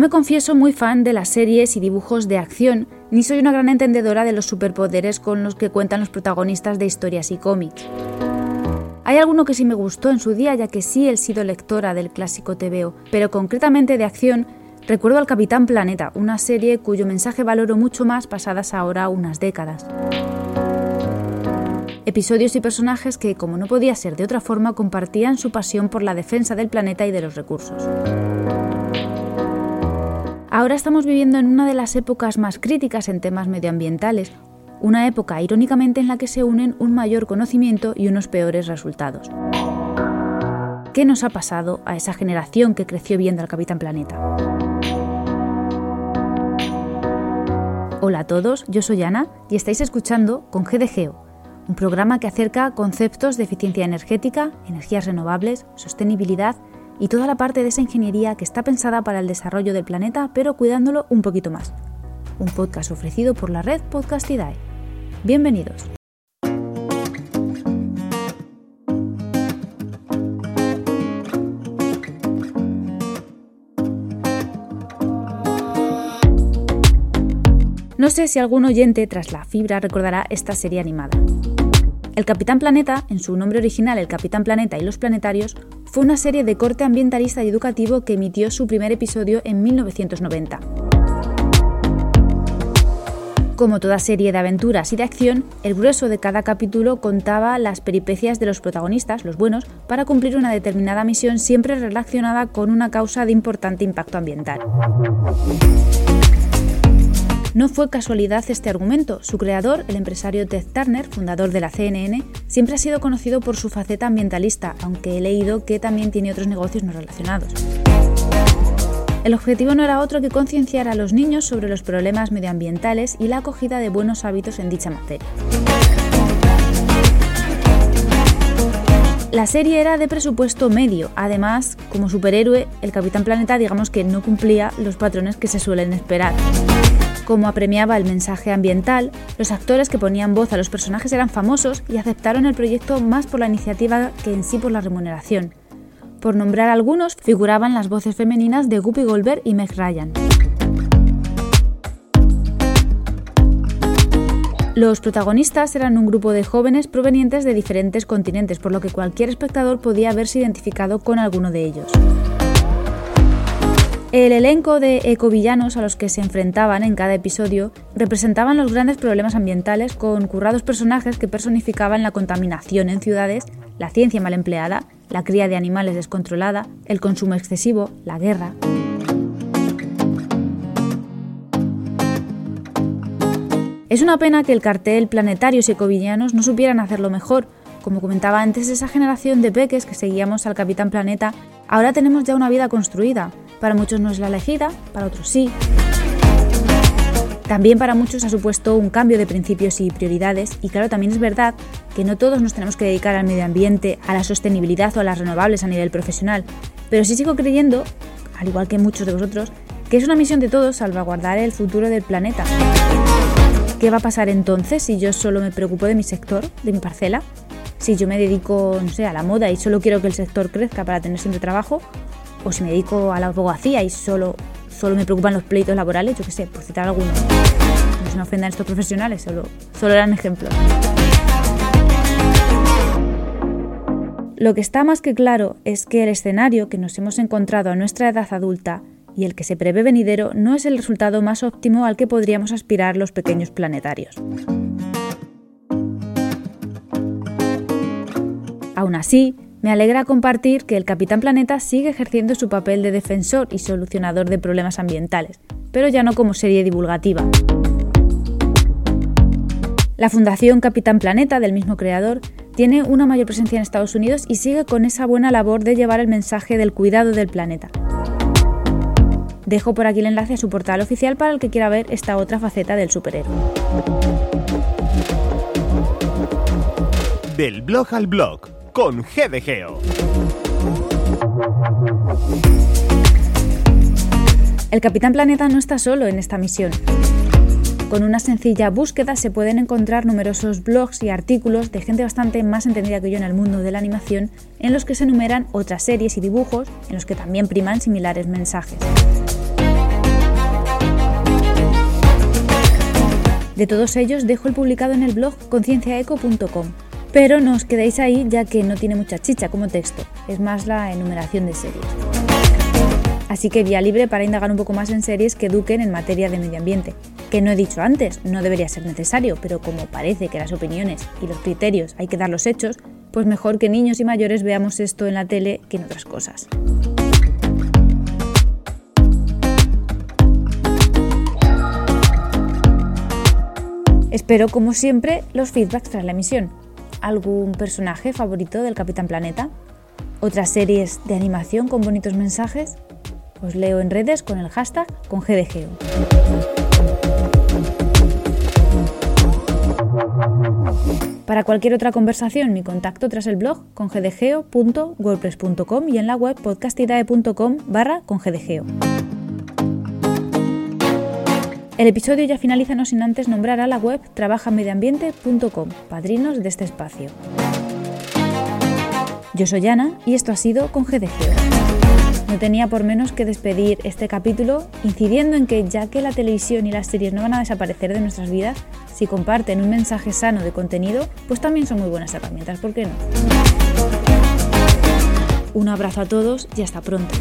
me confieso muy fan de las series y dibujos de acción, ni soy una gran entendedora de los superpoderes con los que cuentan los protagonistas de historias y cómics. Hay alguno que sí me gustó en su día, ya que sí he sido lectora del clásico TVO, pero concretamente de acción, recuerdo al Capitán Planeta, una serie cuyo mensaje valoro mucho más pasadas ahora unas décadas. Episodios y personajes que, como no podía ser de otra forma, compartían su pasión por la defensa del planeta y de los recursos. Ahora estamos viviendo en una de las épocas más críticas en temas medioambientales, una época irónicamente en la que se unen un mayor conocimiento y unos peores resultados. ¿Qué nos ha pasado a esa generación que creció viendo al Capitán Planeta? Hola a todos, yo soy Ana y estáis escuchando con GDGEO, un programa que acerca conceptos de eficiencia energética, energías renovables, sostenibilidad y toda la parte de esa ingeniería que está pensada para el desarrollo del planeta, pero cuidándolo un poquito más. Un podcast ofrecido por la red Podcastidae. Bienvenidos. No sé si algún oyente tras la fibra recordará esta serie animada. El Capitán Planeta, en su nombre original El Capitán Planeta y los Planetarios, fue una serie de corte ambientalista y educativo que emitió su primer episodio en 1990. Como toda serie de aventuras y de acción, el grueso de cada capítulo contaba las peripecias de los protagonistas, los buenos, para cumplir una determinada misión siempre relacionada con una causa de importante impacto ambiental. No fue casualidad este argumento. Su creador, el empresario Ted Turner, fundador de la CNN, siempre ha sido conocido por su faceta ambientalista, aunque he leído que también tiene otros negocios no relacionados. El objetivo no era otro que concienciar a los niños sobre los problemas medioambientales y la acogida de buenos hábitos en dicha materia. La serie era de presupuesto medio, además, como superhéroe, el Capitán Planeta digamos que no cumplía los patrones que se suelen esperar. Como apremiaba el mensaje ambiental, los actores que ponían voz a los personajes eran famosos y aceptaron el proyecto más por la iniciativa que en sí por la remuneración. Por nombrar algunos, figuraban las voces femeninas de Guppy Goldberg y Meg Ryan. Los protagonistas eran un grupo de jóvenes provenientes de diferentes continentes, por lo que cualquier espectador podía haberse identificado con alguno de ellos. El elenco de ecovillanos a los que se enfrentaban en cada episodio representaban los grandes problemas ambientales con currados personajes que personificaban la contaminación en ciudades, la ciencia mal empleada, la cría de animales descontrolada, el consumo excesivo, la guerra. Es una pena que el cartel Planetarios y Ecovillanos no supieran hacerlo mejor. Como comentaba antes, esa generación de peques que seguíamos al Capitán Planeta, ahora tenemos ya una vida construida. Para muchos no es la elegida, para otros sí. También para muchos ha supuesto un cambio de principios y prioridades y claro, también es verdad que no todos nos tenemos que dedicar al medio ambiente, a la sostenibilidad o a las renovables a nivel profesional, pero sí sigo creyendo, al igual que muchos de vosotros, que es una misión de todos salvaguardar el futuro del planeta. ¿Qué va a pasar entonces si yo solo me preocupo de mi sector, de mi parcela? Si yo me dedico, no sé, a la moda y solo quiero que el sector crezca para tener siempre trabajo, o si me dedico a la abogacía y solo solo me preocupan los pleitos laborales, yo qué sé, por citar algunos. No se me ofendan estos profesionales, solo, solo eran ejemplos. Lo que está más que claro es que el escenario que nos hemos encontrado a nuestra edad adulta y el que se prevé venidero no es el resultado más óptimo al que podríamos aspirar los pequeños planetarios. Aún así, me alegra compartir que el Capitán Planeta sigue ejerciendo su papel de defensor y solucionador de problemas ambientales, pero ya no como serie divulgativa. La Fundación Capitán Planeta, del mismo creador, tiene una mayor presencia en Estados Unidos y sigue con esa buena labor de llevar el mensaje del cuidado del planeta. Dejo por aquí el enlace a su portal oficial para el que quiera ver esta otra faceta del superhéroe. Del blog al blog con GDGEO. El Capitán Planeta no está solo en esta misión. Con una sencilla búsqueda se pueden encontrar numerosos blogs y artículos de gente bastante más entendida que yo en el mundo de la animación, en los que se enumeran otras series y dibujos en los que también priman similares mensajes. De todos ellos dejo el publicado en el blog concienciaeco.com, pero no os quedáis ahí ya que no tiene mucha chicha como texto, es más la enumeración de series. Así que vía libre para indagar un poco más en series que eduquen en materia de medio ambiente. Que no he dicho antes, no debería ser necesario, pero como parece que las opiniones y los criterios hay que dar los hechos, pues mejor que niños y mayores veamos esto en la tele que en otras cosas. Espero, como siempre, los feedbacks tras la emisión. ¿Algún personaje favorito del Capitán Planeta? ¿Otras series de animación con bonitos mensajes? Os leo en redes con el hashtag con. Para cualquier otra conversación, mi contacto tras el blog con gdgeo.wordpress.com y en la web podcastidae.com barra con. El episodio ya finaliza no sin antes nombrar a la web trabajamedioambiente.com, padrinos de este espacio. Yo soy Ana y esto ha sido con GDGeo. No tenía por menos que despedir este capítulo incidiendo en que ya que la televisión y las series no van a desaparecer de nuestras vidas, si comparten un mensaje sano de contenido, pues también son muy buenas herramientas, ¿por qué no? Un abrazo a todos y hasta pronto.